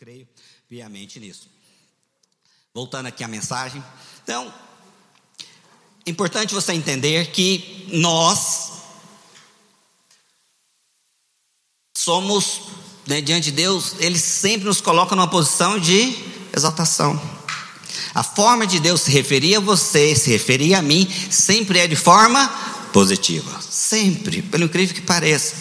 creio piamente nisso. Voltando aqui à mensagem. Então, é importante você entender que nós somos, né, diante de Deus, Ele sempre nos coloca numa posição de exaltação. A forma de Deus se referir a você, se referir a mim, sempre é de forma positiva. Sempre, pelo incrível que pareça.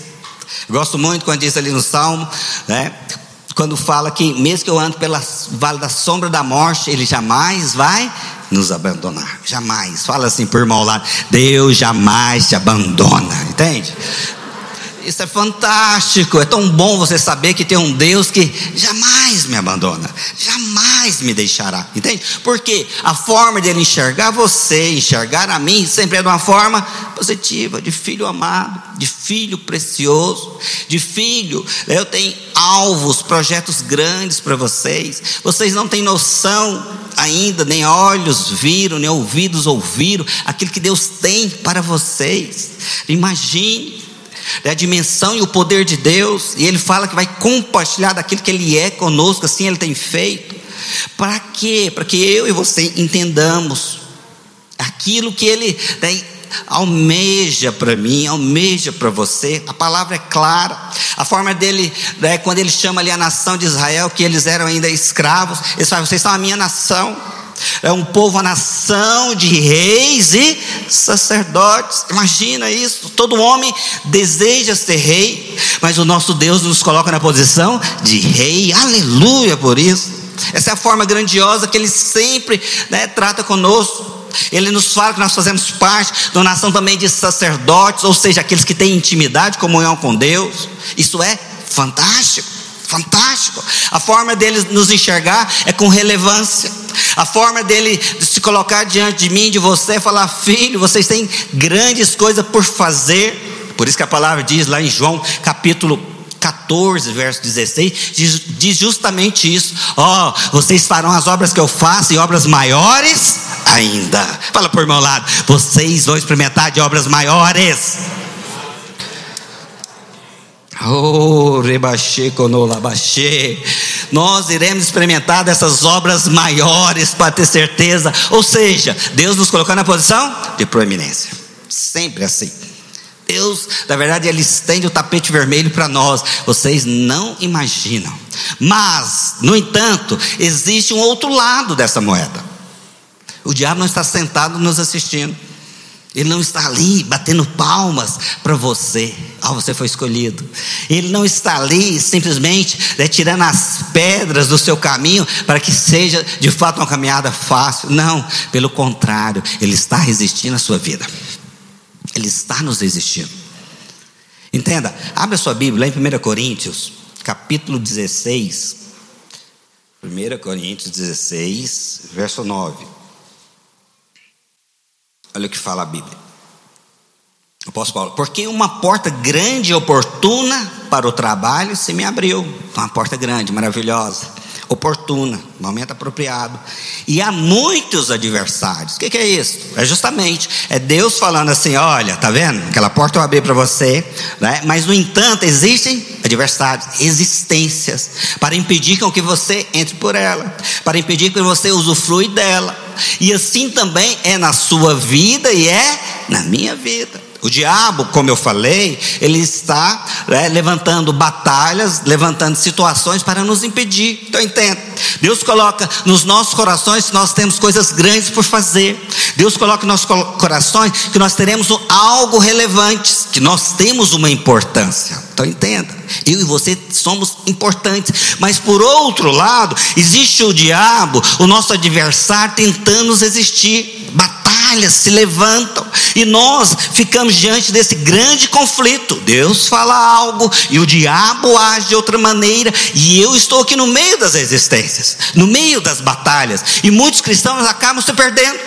Gosto muito quando diz ali no Salmo, né? Quando fala que mesmo que eu ando pela vale da sombra da morte, Ele jamais vai nos abandonar. Jamais. Fala assim por irmão lá, Deus jamais te abandona. Entende? Isso é fantástico. É tão bom você saber que tem um Deus que jamais me abandona, jamais me deixará. Entende? Porque a forma dele enxergar você, enxergar a mim, sempre é de uma forma positiva, de filho amado, de filho precioso, de filho. Eu tenho alvos, projetos grandes para vocês. Vocês não têm noção ainda, nem olhos viram, nem ouvidos ouviram aquilo que Deus tem para vocês. Imagine é a dimensão e o poder de Deus, e Ele fala que vai compartilhar daquilo que Ele é conosco, assim Ele tem feito. Para quê? Para que eu e você entendamos aquilo que Ele né, almeja para mim, almeja para você. A palavra é clara. A forma dele, né, quando Ele chama ali a nação de Israel, que eles eram ainda escravos, Ele fala: vocês são a minha nação. É um povo, a nação de reis e sacerdotes. Imagina isso. Todo homem deseja ser rei, mas o nosso Deus nos coloca na posição de rei. Aleluia por isso. Essa é a forma grandiosa que Ele sempre né, trata conosco. Ele nos fala que nós fazemos parte uma nação também de sacerdotes, ou seja, aqueles que têm intimidade, comunhão com Deus. Isso é fantástico. Fantástico. A forma dele nos enxergar é com relevância. A forma dele se colocar diante de mim, de você, é falar: Filho, vocês têm grandes coisas por fazer. Por isso que a palavra diz lá em João capítulo 14, verso 16, diz, diz justamente isso: Ó, oh, vocês farão as obras que eu faço e obras maiores ainda. Fala por meu lado: vocês vão experimentar de obras maiores. Oh, rebaixê, conolabaxê. Nós iremos experimentar dessas obras maiores para ter certeza. Ou seja, Deus nos colocou na posição de proeminência. Sempre assim. Deus, na verdade, Ele estende o tapete vermelho para nós. Vocês não imaginam. Mas, no entanto, existe um outro lado dessa moeda. O diabo não está sentado nos assistindo. Ele não está ali batendo palmas para você. Ah, você foi escolhido. Ele não está ali simplesmente né, tirando as pedras do seu caminho para que seja de fato uma caminhada fácil. Não, pelo contrário, ele está resistindo à sua vida. Ele está nos resistindo. Entenda, abre a sua Bíblia lá em 1 Coríntios, capítulo 16. 1 Coríntios 16, verso 9. Olha o que fala a Bíblia. Apóstolo Paulo, porque uma porta grande e oportuna para o trabalho se me abriu. Uma porta grande, maravilhosa, oportuna, momento apropriado. E há muitos adversários. O que, que, é isso? É justamente, é Deus falando assim: olha, tá vendo? Aquela porta eu abri para você, né? mas no entanto existem adversários, existências, para impedir que você entre por ela, para impedir que você usufrui dela. E assim também é na sua vida e é na minha vida. O diabo, como eu falei, ele está né, levantando batalhas, levantando situações para nos impedir. Então entenda. Deus coloca nos nossos corações que nós temos coisas grandes por fazer. Deus coloca nos nossos corações que nós teremos algo relevante, que nós temos uma importância. Então entenda. Eu e você somos importantes, mas por outro lado, existe o diabo, o nosso adversário tentando nos resistir. Batalhas se levantam e nós ficamos diante desse grande conflito. Deus fala algo e o diabo age de outra maneira, e eu estou aqui no meio das resistências, no meio das batalhas, e muitos cristãos acabam se perdendo.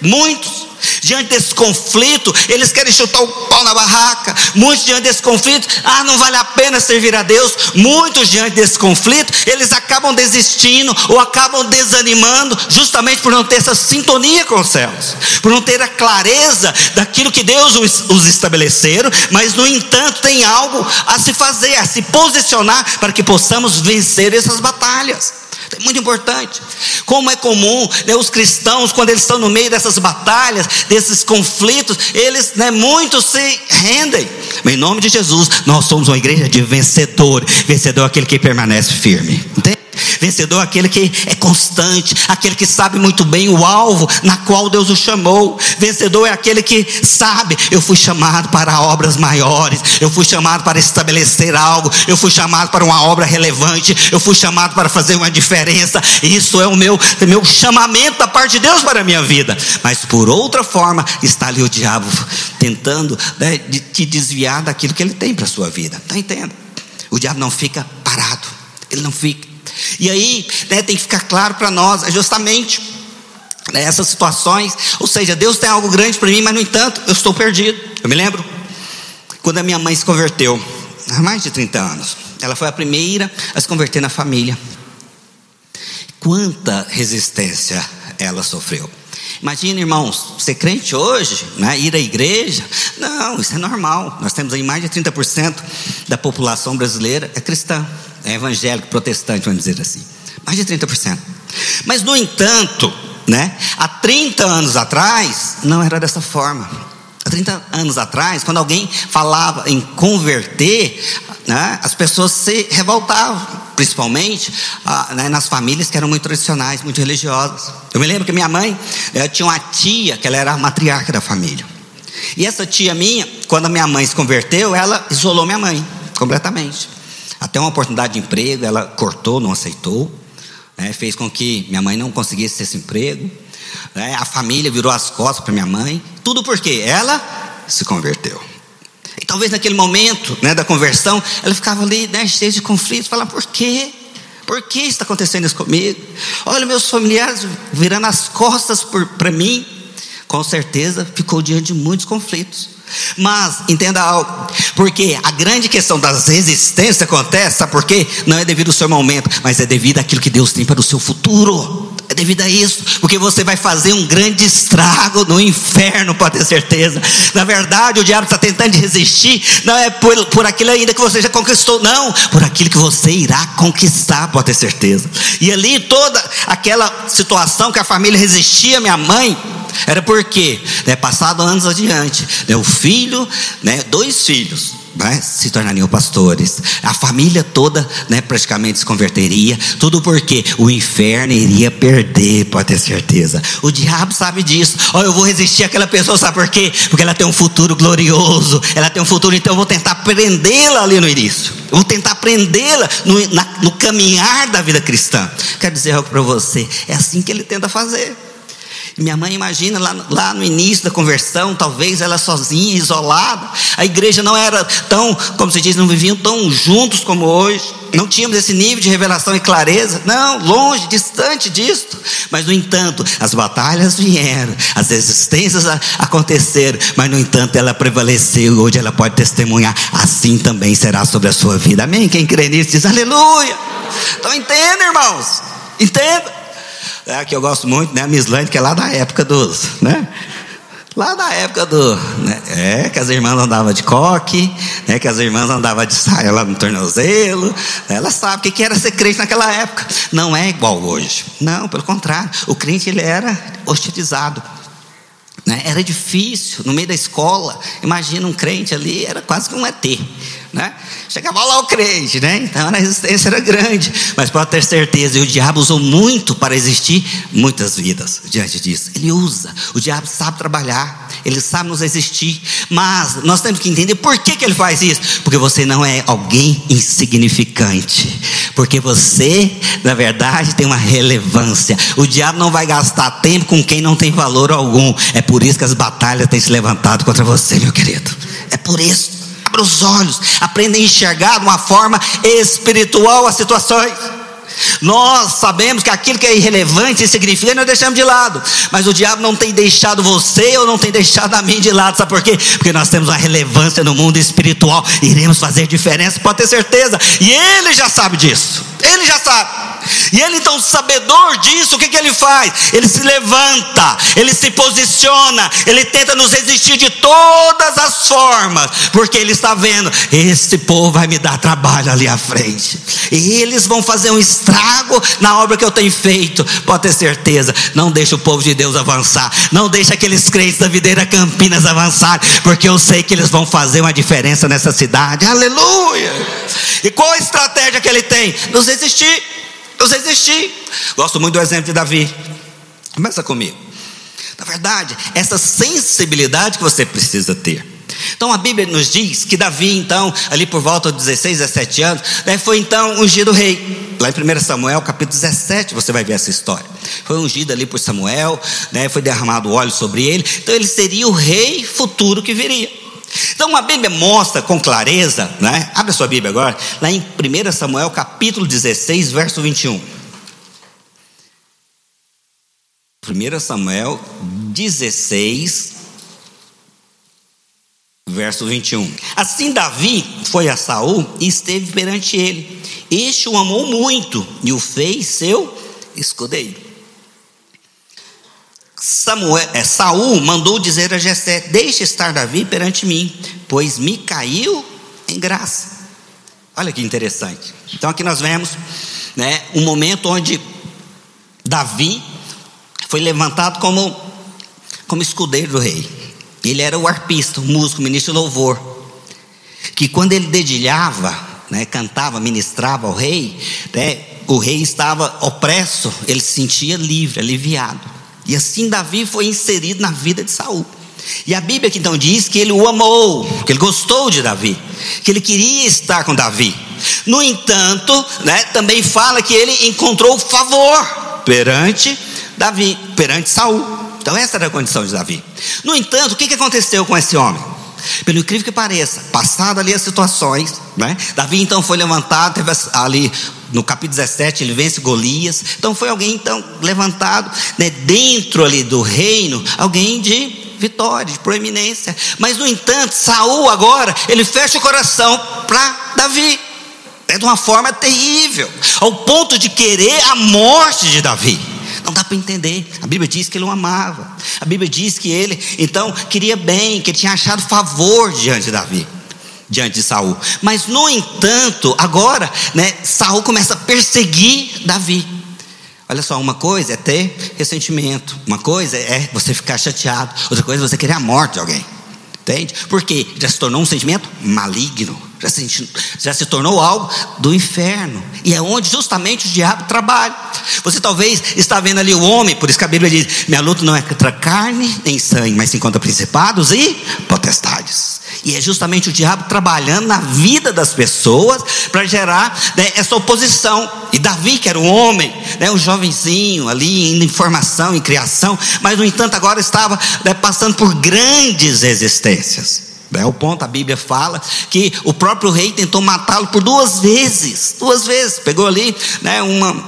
Muitos Diante desse conflito, eles querem chutar o pau na barraca. Muitos diante desse conflito, ah, não vale a pena servir a Deus. Muitos diante desse conflito, eles acabam desistindo ou acabam desanimando, justamente por não ter essa sintonia com os céus, por não ter a clareza daquilo que Deus os, os estabeleceram, mas no entanto tem algo a se fazer, a se posicionar para que possamos vencer essas batalhas. É muito importante. Como é comum, né, os cristãos, quando eles estão no meio dessas batalhas, desses conflitos, eles, né, muitos se rendem. Mas em nome de Jesus, nós somos uma igreja de vencedor. Vencedor é aquele que permanece firme. Entende? Vencedor é aquele que é constante, aquele que sabe muito bem o alvo na qual Deus o chamou. Vencedor é aquele que sabe, eu fui chamado para obras maiores, eu fui chamado para estabelecer algo, eu fui chamado para uma obra relevante, eu fui chamado para fazer uma diferença. Isso é o meu, meu chamamento da parte de Deus para a minha vida. Mas por outra forma, está ali o diabo tentando né, de te desviar daquilo que ele tem para a sua vida. Está entendendo? O diabo não fica parado, ele não fica e aí né, tem que ficar claro para nós, é justamente né, essas situações, ou seja, Deus tem algo grande para mim, mas no entanto eu estou perdido. Eu me lembro quando a minha mãe se converteu, há mais de 30 anos, ela foi a primeira a se converter na família. Quanta resistência ela sofreu. Imagina, irmãos, ser crente hoje, né, ir à igreja, não, isso é normal. Nós temos aí mais de 30% da população brasileira é cristã é evangélico, protestante, vamos dizer assim. Mais de 30%. Mas, no entanto, né, há 30 anos atrás, não era dessa forma. Há 30 anos atrás, quando alguém falava em converter, né, as pessoas se revoltavam, principalmente ah, né, nas famílias que eram muito tradicionais, muito religiosas. Eu me lembro que minha mãe eh, tinha uma tia que ela era a matriarca da família. E essa tia minha, quando a minha mãe se converteu, ela isolou minha mãe completamente. Até uma oportunidade de emprego, ela cortou, não aceitou. Né, fez com que minha mãe não conseguisse esse emprego. Né, a família virou as costas para minha mãe. Tudo porque ela se converteu. E talvez naquele momento né, da conversão, ela ficava ali né, cheia de conflitos, falando: por quê? Por que está acontecendo isso comigo? Olha, meus familiares virando as costas para mim. Com certeza ficou diante de muitos conflitos. Mas entenda algo, porque a grande questão das resistências acontece, sabe por quê? Não é devido ao seu momento, mas é devido àquilo que Deus tem para o seu futuro. É devido a isso, porque você vai fazer um grande estrago no inferno, pode ter certeza. Na verdade, o diabo está tentando resistir, não é por, por aquilo ainda que você já conquistou, não, por aquilo que você irá conquistar, pode ter certeza. E ali toda aquela situação que a família resistia, minha mãe, era porque, né, passado anos adiante, né, o filho, né, dois filhos, né, se tornariam pastores. A família toda né, praticamente se converteria. Tudo porque o inferno iria perder, pode ter certeza. O diabo sabe disso. Olha, eu vou resistir àquela pessoa, sabe por quê? Porque ela tem um futuro glorioso. Ela tem um futuro, então eu vou tentar prendê-la ali no início. Eu vou tentar prendê-la no, no caminhar da vida cristã. Quero dizer algo para você. É assim que ele tenta fazer. Minha mãe imagina lá, lá no início da conversão, talvez ela sozinha, isolada. A igreja não era tão, como se diz, não viviam tão juntos como hoje. Não tínhamos esse nível de revelação e clareza. Não, longe, distante disto. Mas, no entanto, as batalhas vieram, as resistências aconteceram. Mas, no entanto, ela prevaleceu. Hoje ela pode testemunhar. Assim também será sobre a sua vida. Amém? Quem crê nisso diz aleluia. Então, entenda, irmãos. Entenda é, que eu gosto muito, né? A Mislande, que é lá da época dos, né? Lá da época do. Né? É, que as irmãs andavam de coque, né? que as irmãs andavam de saia lá no tornozelo. Ela sabe o que era ser crente naquela época. Não é igual hoje. Não, pelo contrário. O crente ele era hostilizado. Né? Era difícil, no meio da escola. Imagina um crente ali, era quase que um ET. Né? Chegava lá o crente, né? Então a resistência era grande. Mas pode ter certeza, e o diabo usou muito para existir muitas vidas diante disso. Ele usa, o diabo sabe trabalhar, ele sabe nos existir. Mas nós temos que entender por que, que ele faz isso. Porque você não é alguém insignificante. Porque você, na verdade, tem uma relevância. O diabo não vai gastar tempo com quem não tem valor algum. É por isso que as batalhas têm se levantado contra você, meu querido. É por isso. Os olhos, aprenda a enxergar de uma forma espiritual as situações. Nós sabemos que aquilo que é irrelevante, insignificante, nós deixamos de lado. Mas o diabo não tem deixado você ou não tem deixado a mim de lado. Sabe por quê? Porque nós temos uma relevância no mundo espiritual. Iremos fazer diferença, pode ter certeza. E ele já sabe disso. Ele já sabe. E ele, então, sabedor disso, o que, que ele faz? Ele se levanta, ele se posiciona, ele tenta nos resistir de todas as formas, porque ele está vendo: esse povo vai me dar trabalho ali à frente, e eles vão fazer um estrago na obra que eu tenho feito. Pode ter certeza, não deixa o povo de Deus avançar, não deixa aqueles crentes da videira Campinas avançar, porque eu sei que eles vão fazer uma diferença nessa cidade. Aleluia! E qual a estratégia que ele tem? Nos resistir nos resistir. Gosto muito do exemplo de Davi. Começa comigo. Na verdade, essa sensibilidade que você precisa ter. Então a Bíblia nos diz que Davi, então, ali por volta de 16, 17 anos, né, foi então ungido rei. Lá em 1 Samuel, capítulo 17, você vai ver essa história. Foi ungido ali por Samuel, né, foi derramado óleo sobre ele. Então ele seria o rei futuro que viria. Então a Bíblia mostra com clareza, né? Abre a sua Bíblia agora, lá em 1 Samuel capítulo 16, verso 21. 1 Samuel 16, verso 21. Assim Davi foi a Saul e esteve perante ele. Este o amou muito e o fez seu escudeiro. Samuel, é, Saul mandou dizer a Jessé: Deixe estar Davi perante mim, pois me caiu em graça. Olha que interessante. Então aqui nós vemos, né, um momento onde Davi foi levantado como como escudeiro do rei. Ele era o arpista, o músico, o ministro louvor. Que quando ele dedilhava, né, cantava, ministrava ao rei, né, o rei estava opresso, ele se sentia livre, aliviado. E assim Davi foi inserido na vida de Saul. E a Bíblia que então diz que ele o amou, que ele gostou de Davi, que ele queria estar com Davi. No entanto, né, também fala que ele encontrou favor perante Davi, perante Saul. Então essa era a condição de Davi. No entanto, o que aconteceu com esse homem? Pelo incrível que pareça, passado ali as situações, né? Davi então foi levantado, teve ali no capítulo 17 ele vence Golias. Então foi alguém então levantado, né, dentro ali do reino, alguém de vitória, de proeminência. Mas no entanto, Saul agora, ele fecha o coração para Davi. É de uma forma terrível, ao ponto de querer a morte de Davi. Não dá para entender. A Bíblia diz que ele o amava. A Bíblia diz que ele, então, queria bem, que ele tinha achado favor diante de Davi, diante de Saul. Mas, no entanto, agora, né, Saul começa a perseguir Davi. Olha só, uma coisa é ter ressentimento, uma coisa é você ficar chateado, outra coisa é você querer a morte de alguém. Entende? Porque já se tornou um sentimento maligno já se, já se tornou algo do inferno. E é onde justamente o diabo trabalha. Você talvez está vendo ali o homem, por isso que a Bíblia diz: minha luta não é contra carne nem sangue, mas sim contra principados e potestades. E é justamente o diabo trabalhando na vida das pessoas para gerar né, essa oposição. E Davi, que era um homem, né, um jovenzinho ali em formação, em criação, mas no entanto agora estava né, passando por grandes resistências. É o ponto, a Bíblia fala que o próprio rei tentou matá-lo por duas vezes, duas vezes, pegou ali né, uma,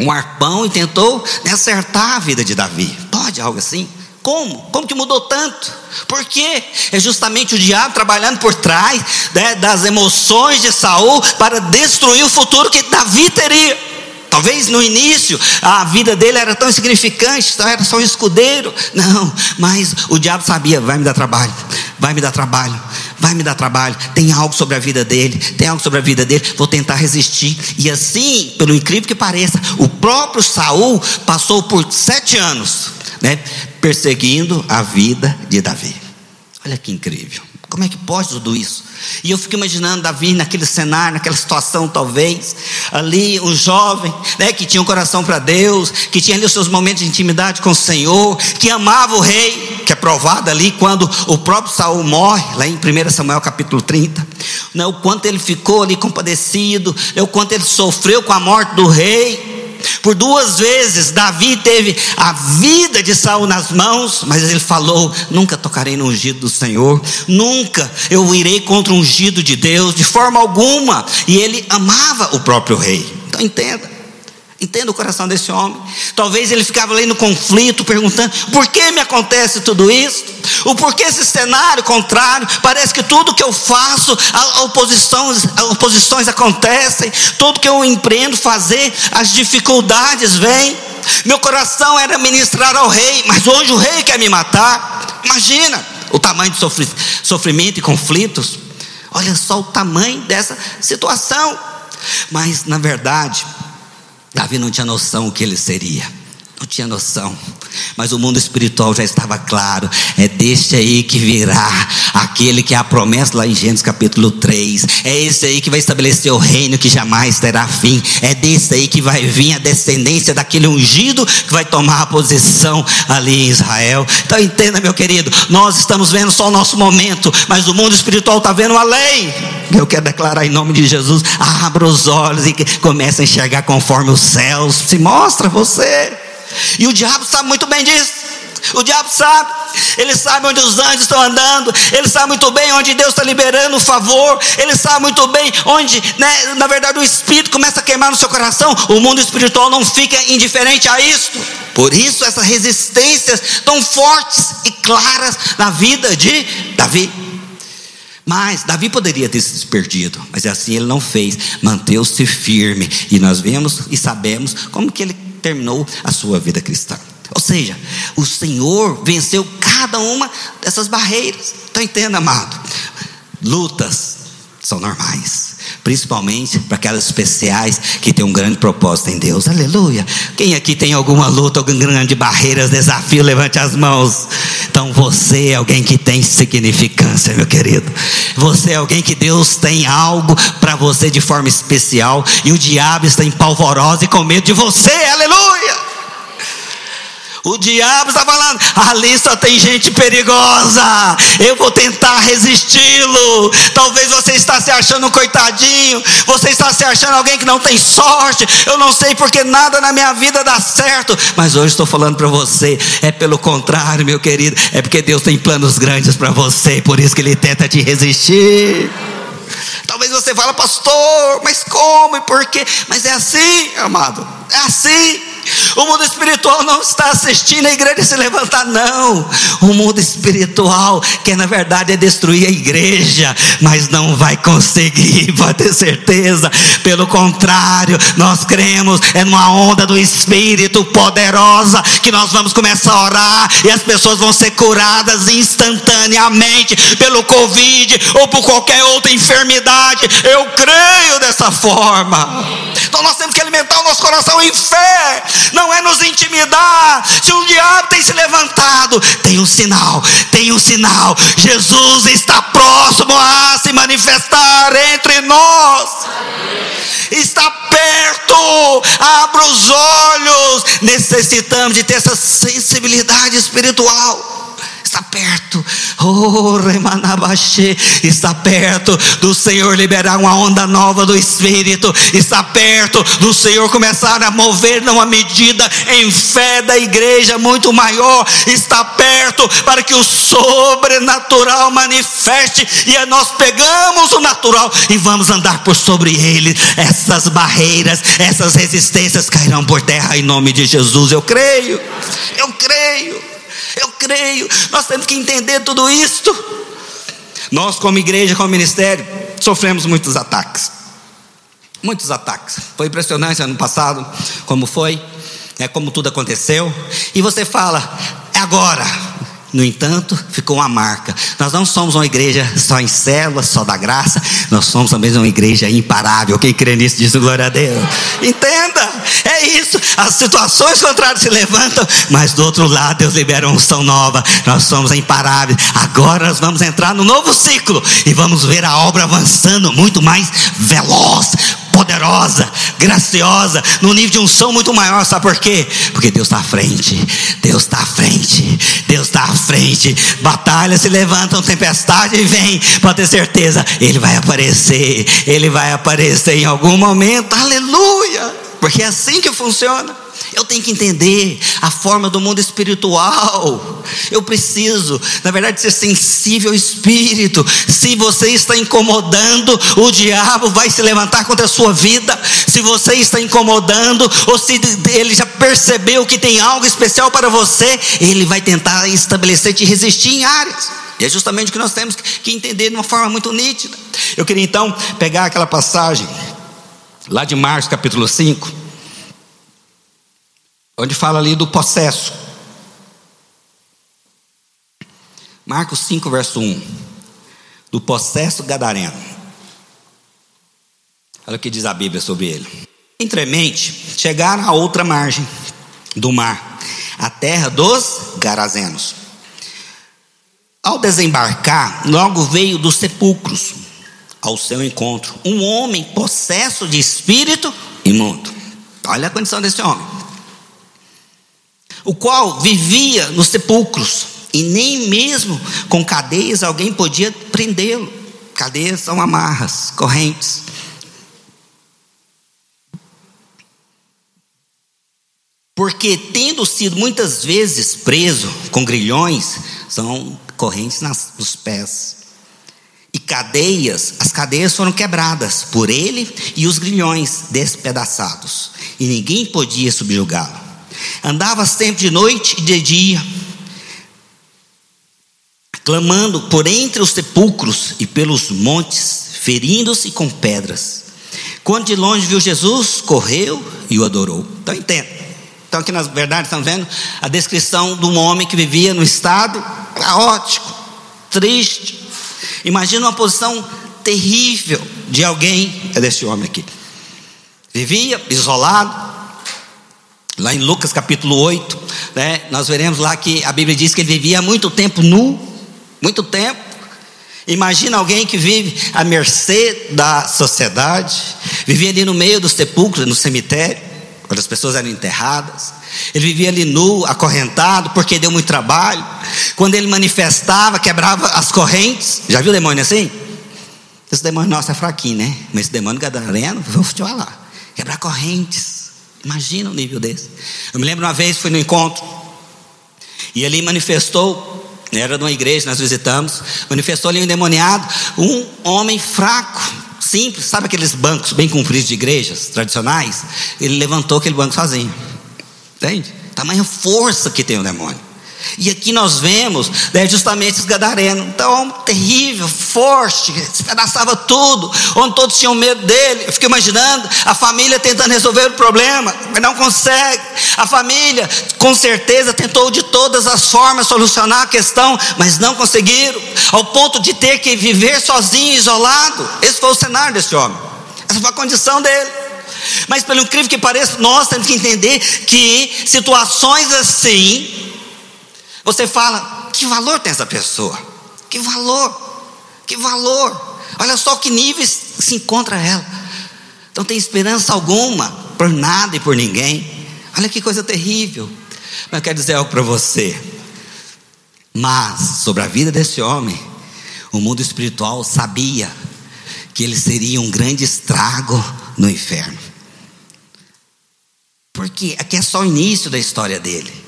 um arpão e tentou né, acertar a vida de Davi. Pode algo assim? Como? Como que mudou tanto? Por quê? É justamente o diabo trabalhando por trás né, das emoções de Saul para destruir o futuro que Davi teria. Talvez no início a vida dele era tão insignificante, era só um escudeiro. Não, mas o diabo sabia: vai me dar trabalho, vai me dar trabalho, vai me dar trabalho. Tem algo sobre a vida dele, tem algo sobre a vida dele. Vou tentar resistir. E assim, pelo incrível que pareça, o próprio Saul passou por sete anos, né, perseguindo a vida de Davi. Olha que incrível. Como é que pode tudo isso? E eu fico imaginando Davi naquele cenário, naquela situação, talvez, ali, um jovem, né, que tinha um coração para Deus, que tinha ali os seus momentos de intimidade com o Senhor, que amava o rei, que é provado ali quando o próprio Saul morre, lá em 1 Samuel capítulo 30, né, o quanto ele ficou ali compadecido, né, o quanto ele sofreu com a morte do rei. Por duas vezes Davi teve a vida de Saul nas mãos, mas ele falou: nunca tocarei no ungido do Senhor, nunca eu irei contra o ungido de Deus, de forma alguma. E ele amava o próprio rei. Então entenda. Entenda o coração desse homem. Talvez ele ficava ali no conflito, perguntando: por que me acontece tudo isso? O porquê esse cenário contrário? Parece que tudo que eu faço, oposições, oposições acontecem, tudo que eu empreendo fazer, as dificuldades vêm. Meu coração era ministrar ao rei, mas hoje o rei quer me matar. Imagina o tamanho de sofrimento e conflitos. Olha só o tamanho dessa situação. Mas, na verdade, Davi não tinha noção o que ele seria. Não tinha noção. Mas o mundo espiritual já estava claro. É deste aí que virá aquele que é a promessa lá em Gênesis capítulo 3. É esse aí que vai estabelecer o reino que jamais terá fim. É desse aí que vai vir a descendência daquele ungido que vai tomar a posição ali em Israel. Então entenda, meu querido, nós estamos vendo só o nosso momento, mas o mundo espiritual está vendo além. Eu quero declarar em nome de Jesus: abra os olhos e comece a enxergar conforme os céus se mostra você. E o diabo sabe muito bem disso. O diabo sabe, ele sabe onde os anjos estão andando, ele sabe muito bem onde Deus está liberando o favor, ele sabe muito bem onde, né, na verdade, o Espírito começa a queimar no seu coração. O mundo espiritual não fica indiferente a isso. Por isso, essas resistências tão fortes e claras na vida de Davi. Mas Davi poderia ter se perdido, mas assim ele não fez, manteve-se firme. E nós vemos e sabemos como que ele terminou a sua vida cristã. Ou seja, o Senhor venceu cada uma dessas barreiras. Então entenda, amado. Lutas são normais. Principalmente para aquelas especiais que têm um grande propósito em Deus. Aleluia. Quem aqui tem alguma luta, alguma grande barreira, desafio, levante as mãos. Então você é alguém que tem significância, meu querido. Você é alguém que Deus tem algo para você de forma especial. E o diabo está empalvoroso e com medo de você. Aleluia. O diabo está falando: ali só tem gente perigosa. Eu vou tentar resisti-lo. Talvez você está se achando um coitadinho. Você está se achando alguém que não tem sorte. Eu não sei porque nada na minha vida dá certo. Mas hoje estou falando para você: é pelo contrário, meu querido. É porque Deus tem planos grandes para você. Por isso que Ele tenta te resistir. Talvez você fale, pastor, mas como e por quê? Mas é assim, amado, é assim. O mundo espiritual não está assistindo a igreja se levantar, não. O mundo espiritual quer, na verdade, é destruir a igreja, mas não vai conseguir, pode ter certeza. Pelo contrário, nós cremos é numa onda do Espírito poderosa que nós vamos começar a orar e as pessoas vão ser curadas instantaneamente pelo Covid ou por qualquer outra enfermidade. Eu creio dessa forma. Então nós temos que alimentar o nosso coração em fé não é nos intimidar. Se o diabo tem se levantado, tem um sinal, tem um sinal. Jesus está próximo a se manifestar entre nós. Está perto, abra os olhos. Necessitamos de ter essa sensibilidade espiritual está perto. Oh, Remanabaxê, está perto do Senhor liberar uma onda nova do Espírito. Está perto do Senhor começar a mover numa medida em fé da igreja muito maior. Está perto para que o sobrenatural manifeste e nós pegamos o natural e vamos andar por sobre ele. Essas barreiras, essas resistências cairão por terra em nome de Jesus. Eu creio. Eu creio. Eu creio. Nós temos que entender tudo isto. Nós, como igreja, como ministério, sofremos muitos ataques. Muitos ataques. Foi impressionante ano passado, como foi, é como tudo aconteceu. E você fala, é agora. No entanto, ficou uma marca. Nós não somos uma igreja só em células, só da graça. Nós somos também uma igreja imparável. Quem crê nisso diz glória a Deus. Entenda, é isso. As situações contrárias se levantam, mas do outro lado Deus libera uma unção nova. Nós somos imparáveis. Agora nós vamos entrar no novo ciclo e vamos ver a obra avançando muito mais veloz, poderosa, graciosa, no nível de unção muito maior. Sabe por quê? Porque Deus está à frente. Deus está à frente. Deus está à frente. Batalhas se levantam, tempestade vem. Pode ter certeza, Ele vai aparecer. Ele vai aparecer em algum momento. Aleluia. Porque é assim que funciona. Eu tenho que entender a forma do mundo espiritual. Eu preciso, na verdade, ser sensível ao espírito. Se você está incomodando, o diabo vai se levantar contra a sua vida. Se você está incomodando, ou se ele já percebeu que tem algo especial para você, ele vai tentar estabelecer te resistir em áreas. E é justamente o que nós temos que entender de uma forma muito nítida. Eu queria então pegar aquela passagem lá de Marcos capítulo 5 onde fala ali do possesso. Marcos 5, verso 1. Do possesso gadareno. Olha o que diz a Bíblia sobre ele. Entremente, chegaram a outra margem do mar, a terra dos Garazenos. Ao desembarcar, logo veio dos sepulcros ao seu encontro um homem possesso de espírito imundo. Olha a condição desse homem o qual vivia nos sepulcros, e nem mesmo com cadeias alguém podia prendê-lo. Cadeias são amarras, correntes. Porque, tendo sido muitas vezes preso com grilhões, são correntes nas, nos pés. Cadeias, as cadeias foram quebradas por ele e os grilhões despedaçados. E ninguém podia subjugá-lo. Andava sempre de noite e de dia, clamando por entre os sepulcros e pelos montes, ferindo-se com pedras. Quando de longe viu Jesus, correu e o adorou. Então entenda. Então aqui na verdade estamos vendo a descrição de um homem que vivia no estado caótico, triste. Imagina uma posição terrível de alguém, é desse homem aqui. Vivia isolado, Lá em Lucas capítulo 8, né, nós veremos lá que a Bíblia diz que ele vivia muito tempo nu, muito tempo. Imagina alguém que vive à mercê da sociedade, vivia ali no meio dos sepulcros, no cemitério, quando as pessoas eram enterradas. Ele vivia ali nu, acorrentado, porque deu muito trabalho. Quando ele manifestava, quebrava as correntes. Já viu demônio assim? Esse demônio nosso é fraquinho, né? Mas esse demônio gadareno, vou te falar. Quebrar correntes. Imagina um nível desse. Eu me lembro uma vez, fui no encontro, e ali manifestou, era de uma igreja, nós visitamos, manifestou ali um endemoniado, um homem fraco, simples, sabe aqueles bancos bem compridos de igrejas tradicionais? Ele levantou aquele banco sozinho, entende? Tamanha força que tem o demônio. E aqui nós vemos né, justamente os gadarenos. Então, terrível, forte, despedaçava tudo, onde todos tinham medo dele. Eu fico imaginando a família tentando resolver o problema, mas não consegue. A família, com certeza, tentou de todas as formas solucionar a questão, mas não conseguiram, ao ponto de ter que viver sozinho, isolado. Esse foi o cenário desse homem, essa foi a condição dele. Mas, pelo incrível que pareça, nós temos que entender que situações assim você fala: que valor tem essa pessoa? Que valor? Que valor? Olha só que níveis se encontra ela. Não tem esperança alguma por nada e por ninguém. Olha que coisa terrível. Mas eu quero dizer algo para você. Mas sobre a vida desse homem, o mundo espiritual sabia que ele seria um grande estrago no inferno. Porque aqui é só o início da história dele.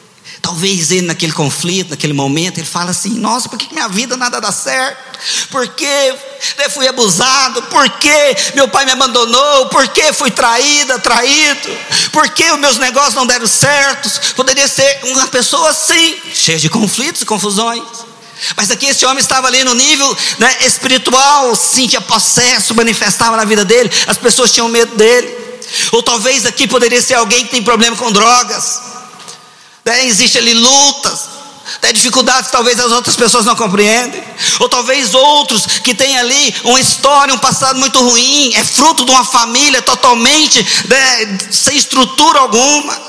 Talvez ele, naquele conflito, naquele momento, ele fala assim: Nossa, por que minha vida nada dá certo? Por que eu fui abusado? Por que meu pai me abandonou? Por que fui traída, traído? Por que os meus negócios não deram certos? Poderia ser uma pessoa assim, cheia de conflitos e confusões. Mas aqui esse homem estava ali no nível né, espiritual, sentia possesso, manifestava na vida dele, as pessoas tinham medo dele. Ou talvez aqui poderia ser alguém que tem problema com drogas né? Existem ali lutas, né? dificuldades talvez as outras pessoas não compreendem, ou talvez outros que têm ali uma história, um passado muito ruim, é fruto de uma família totalmente né, sem estrutura alguma,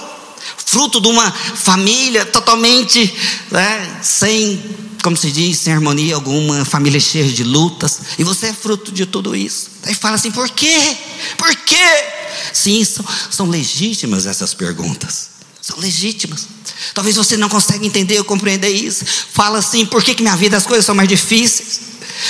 fruto de uma família totalmente né, sem, como se diz, sem harmonia alguma, família cheia de lutas, e você é fruto de tudo isso. Aí fala assim: por quê? Por quê? Sim, são, são legítimas essas perguntas são legítimas. Talvez você não consiga entender ou compreender isso. Fala assim: por que, que minha vida as coisas são mais difíceis?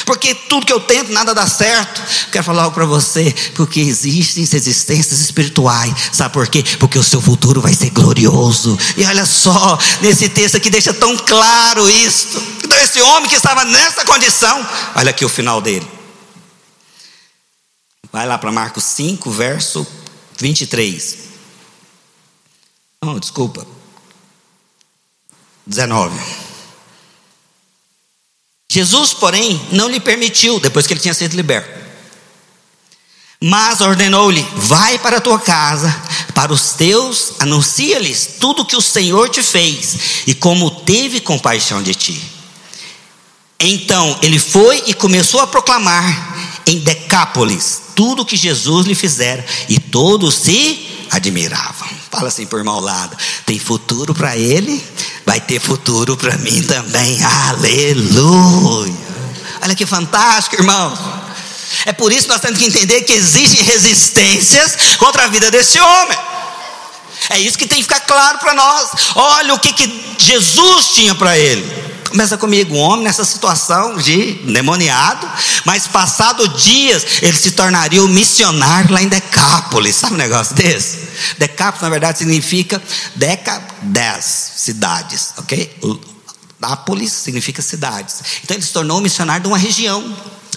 Porque tudo que eu tento, nada dá certo. Quero falar algo para você, porque existem resistências espirituais. Sabe por quê? Porque o seu futuro vai ser glorioso. E olha só, nesse texto aqui deixa tão claro isso. Então, esse homem que estava nessa condição, olha aqui o final dele. Vai lá para Marcos 5, verso 23. Não, desculpa. 19. Jesus, porém, não lhe permitiu, depois que ele tinha sido liberto. Mas ordenou-lhe: Vai para a tua casa, para os teus, anuncia-lhes tudo que o Senhor te fez e como teve compaixão de ti. Então ele foi e começou a proclamar em Decápolis tudo que Jesus lhe fizera e todos se admiravam. Fala assim por irmão ao lado: tem futuro para ele, vai ter futuro para mim também. Aleluia. Olha que fantástico, irmãos. É por isso que nós temos que entender que existem resistências contra a vida desse homem. É isso que tem que ficar claro para nós. Olha o que, que Jesus tinha para ele. Começa comigo, um homem nessa situação de demoniado, mas passado dias ele se tornaria o missionário lá em Decápolis. Sabe um negócio desse? Decápolis, na verdade, significa deca, dez cidades, ok? Nápoles significa cidades. Então ele se tornou missionário de uma região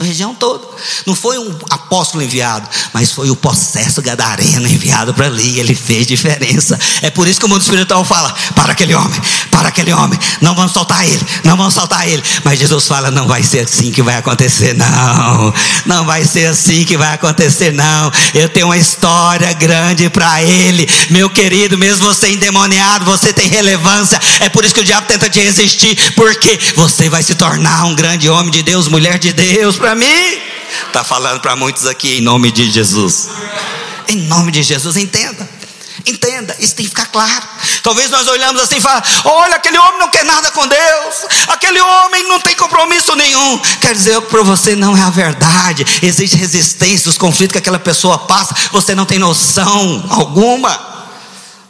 a região toda. Não foi um apóstolo enviado, mas foi o possesso gadareno enviado para ali. Ele fez diferença. É por isso que o mundo espiritual fala: para aquele homem, para aquele homem, não vamos soltar ele, não vamos soltar ele. Mas Jesus fala: não vai ser assim que vai acontecer, não. Não vai ser assim que vai acontecer, não. Eu tenho uma história grande para ele, meu querido. Mesmo você endemoniado, você tem relevância. É por isso que o diabo tenta te resistir, porque você vai se tornar um grande homem de Deus, mulher de Deus para mim. Está falando para muitos aqui em nome de Jesus. Em nome de Jesus, entenda. Entenda, isso tem que ficar claro. Talvez nós olhamos assim e falamos: olha, aquele homem não quer nada com Deus, aquele homem não tem compromisso nenhum. Quer dizer para você, não é a verdade. Existe resistência, os conflitos que aquela pessoa passa, você não tem noção alguma.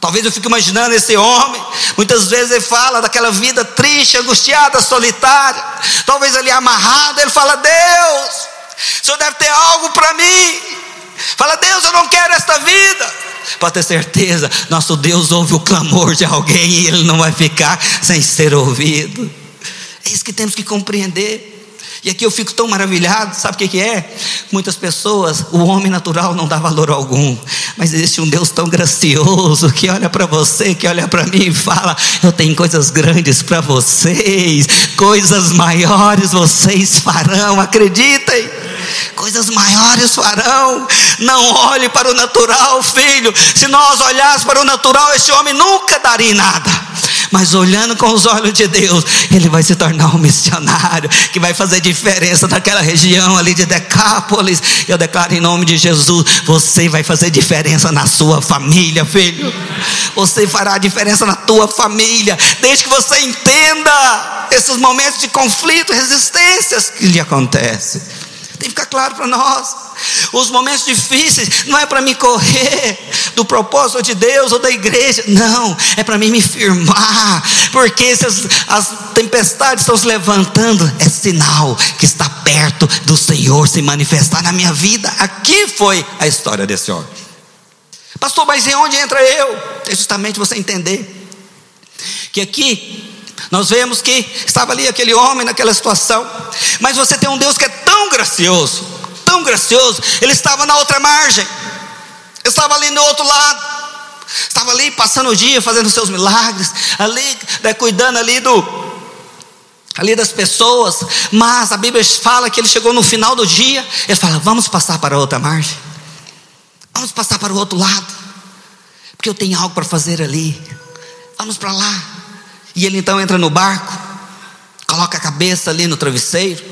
Talvez eu fique imaginando esse homem. Muitas vezes ele fala daquela vida triste, angustiada, solitária. Talvez ele amarrado, ele fala: Deus, o Senhor deve ter algo para mim. Fala, Deus, eu não quero esta vida. Pode ter certeza, nosso Deus ouve o clamor de alguém e ele não vai ficar sem ser ouvido. É isso que temos que compreender. E aqui eu fico tão maravilhado, sabe o que, que é? Muitas pessoas, o homem natural não dá valor algum, mas existe um Deus tão gracioso que olha para você, que olha para mim e fala: Eu tenho coisas grandes para vocês, coisas maiores vocês farão, acreditem coisas maiores farão. Não olhe para o natural, filho. Se nós olhássemos para o natural, esse homem nunca daria nada. Mas olhando com os olhos de Deus, ele vai se tornar um missionário que vai fazer diferença naquela região ali de Decápolis. Eu declaro em nome de Jesus: você vai fazer diferença na sua família, filho. Você fará diferença na tua família, desde que você entenda esses momentos de conflito, resistências que lhe acontecem. Tem que ficar claro para nós. Os momentos difíceis não é para me correr do propósito de Deus ou da igreja, não, é para mim me firmar, porque se as, as tempestades estão se levantando, é sinal que está perto do Senhor se manifestar na minha vida. Aqui foi a história desse homem, pastor. Mas em onde entra eu? É justamente você entender que aqui nós vemos que estava ali aquele homem naquela situação, mas você tem um Deus que é tão gracioso, tão gracioso, ele estava na outra margem, estava ali no outro lado, estava ali passando o dia fazendo seus milagres, ali né, cuidando ali do ali das pessoas, mas a Bíblia fala que ele chegou no final do dia, ele fala: "Vamos passar para a outra margem. Vamos passar para o outro lado, porque eu tenho algo para fazer ali. Vamos para lá." E ele então entra no barco, coloca a cabeça ali no travesseiro.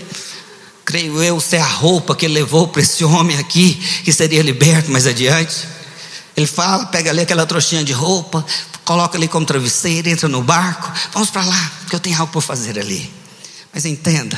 Creio eu ser a roupa que ele levou para esse homem aqui, que seria liberto mais adiante. Ele fala, pega ali aquela trouxinha de roupa, coloca ali como travesseiro, entra no barco, vamos para lá, porque eu tenho algo por fazer ali. Mas entenda,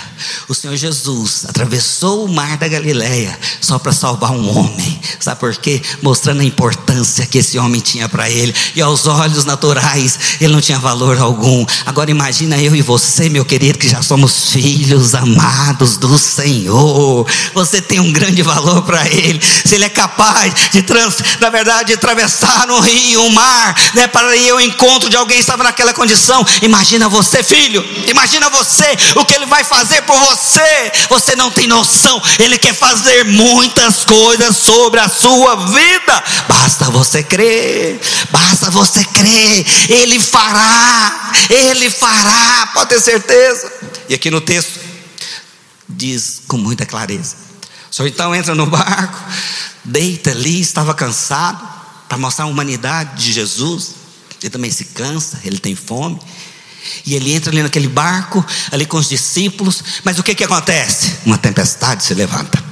o Senhor Jesus atravessou o mar da Galileia só para salvar um homem. Sabe por quê? Mostrando a importância que esse homem tinha para ele. E aos olhos naturais, ele não tinha valor algum. Agora imagina eu e você, meu querido, que já somos filhos amados do Senhor. Você tem um grande valor para ele. Se ele é capaz de, trans, na verdade, de atravessar um rio, um mar, né, para ir ao encontro de alguém que estava naquela condição. Imagina você, filho. Imagina você o que Ele vai fazer por você. Você não tem noção. Ele quer fazer muitas coisas sobre a sua vida. Basta você crer. Basta você crer. Ele fará. Ele fará. Pode ter certeza. E aqui no texto diz com muita clareza. Senhor então entra no barco, deita ali, estava cansado, para mostrar a humanidade de Jesus. Ele também se cansa, ele tem fome. E ele entra ali naquele barco, ali com os discípulos, mas o que, que acontece? Uma tempestade se levanta.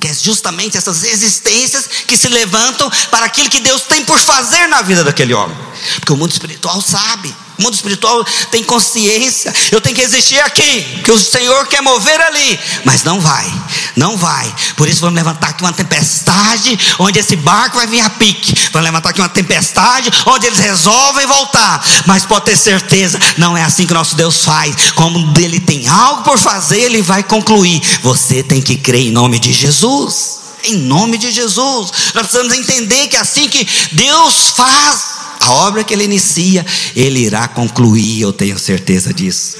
Que é justamente essas resistências que se levantam para aquilo que Deus tem por fazer na vida daquele homem. Porque o mundo espiritual sabe o mundo espiritual tem consciência. Eu tenho que existir aqui, que o Senhor quer mover ali, mas não vai, não vai. Por isso vamos levantar aqui uma tempestade, onde esse barco vai vir a pique. Vamos levantar aqui uma tempestade, onde eles resolvem voltar. Mas pode ter certeza, não é assim que nosso Deus faz. Como ele tem algo por fazer, ele vai concluir. Você tem que crer em nome de Jesus. Em nome de Jesus, nós precisamos entender que assim que Deus faz a obra que ele inicia, ele irá concluir, eu tenho certeza disso.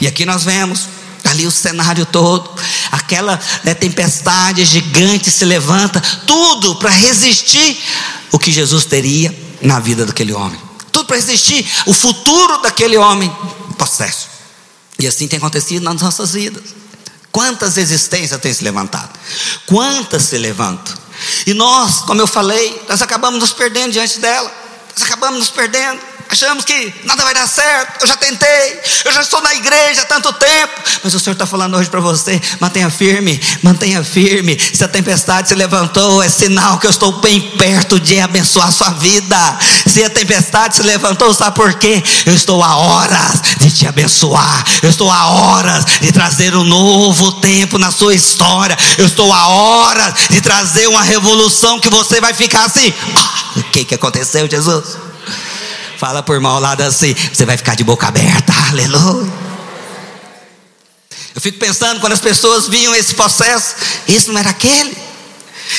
E aqui nós vemos ali o cenário todo, aquela né, tempestade gigante se levanta, tudo para resistir o que Jesus teria na vida daquele homem, tudo para resistir o futuro daquele homem possesso. E assim tem acontecido nas nossas vidas. Quantas existências têm se levantado? Quantas se levantam? E nós, como eu falei, nós acabamos nos perdendo diante dela nós acabamos nos perdendo. Achamos que nada vai dar certo. Eu já tentei, eu já estou na igreja há tanto tempo. Mas o Senhor está falando hoje para você: mantenha firme, mantenha firme. Se a tempestade se levantou, é sinal que eu estou bem perto de abençoar a sua vida. Se a tempestade se levantou, sabe por quê? Eu estou a horas de te abençoar. Eu estou a horas de trazer um novo tempo na sua história. Eu estou a horas de trazer uma revolução que você vai ficar assim. Ah, o que, que aconteceu, Jesus? Fala por mal lado assim, você vai ficar de boca aberta, aleluia. Eu fico pensando quando as pessoas viam esse processo, isso não era aquele.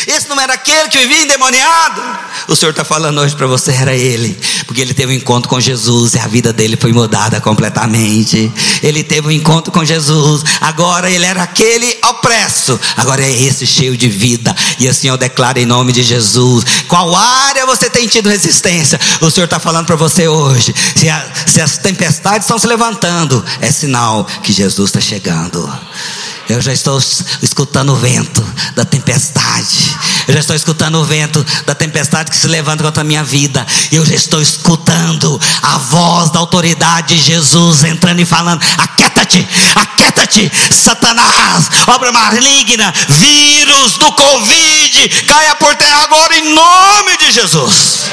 Esse não era aquele que vivia endemoniado. O Senhor está falando hoje para você, era ele. Porque ele teve um encontro com Jesus e a vida dele foi mudada completamente. Ele teve um encontro com Jesus. Agora ele era aquele opresso. Agora é esse cheio de vida. E assim eu declaro em nome de Jesus. Qual área você tem tido resistência? O Senhor está falando para você hoje. Se, a, se as tempestades estão se levantando, é sinal que Jesus está chegando. Eu já estou escutando o vento da tempestade. Eu já estou escutando o vento da tempestade que se levanta contra a minha vida. Eu já estou escutando a voz da autoridade de Jesus entrando e falando: aquieta-te, aquieta-te, Satanás, obra maligna, vírus do Covid, caia por terra agora em nome de Jesus.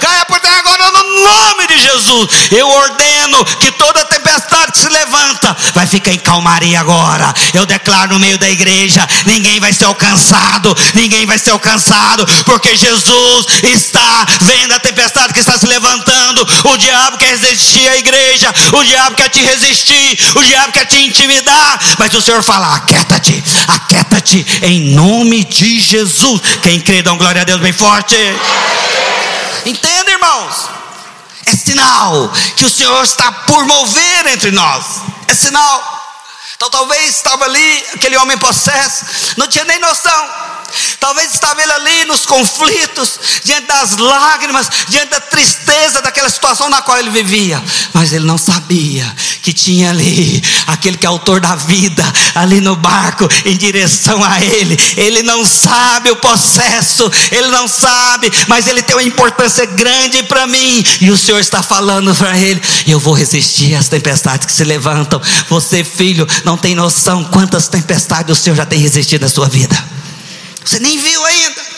Caia por terra agora no nome de Jesus. Eu ordeno que toda tempestade que se levanta vai ficar em calmaria agora eu declaro no meio da igreja: ninguém vai ser alcançado, ninguém vai ser alcançado, porque Jesus está vendo a tempestade que está se levantando. O diabo quer resistir à igreja, o diabo quer te resistir, o diabo quer te intimidar, mas o Senhor fala: aquieta-te, aquieta-te, em nome de Jesus. Quem crê, dá um glória a Deus bem forte. Entenda, irmãos? É sinal que o Senhor está por mover entre nós. É sinal. Então talvez estava ali aquele homem possesso, não tinha nem noção. Talvez estava ele ali nos conflitos, diante das lágrimas, diante da tristeza daquela situação na qual ele vivia, mas ele não sabia que tinha ali aquele que é autor da vida, ali no barco, em direção a ele. Ele não sabe o processo, ele não sabe, mas ele tem uma importância grande para mim, e o Senhor está falando para ele: eu vou resistir às tempestades que se levantam. Você, filho, não tem noção quantas tempestades o Senhor já tem resistido na sua vida. Você nem viu ainda.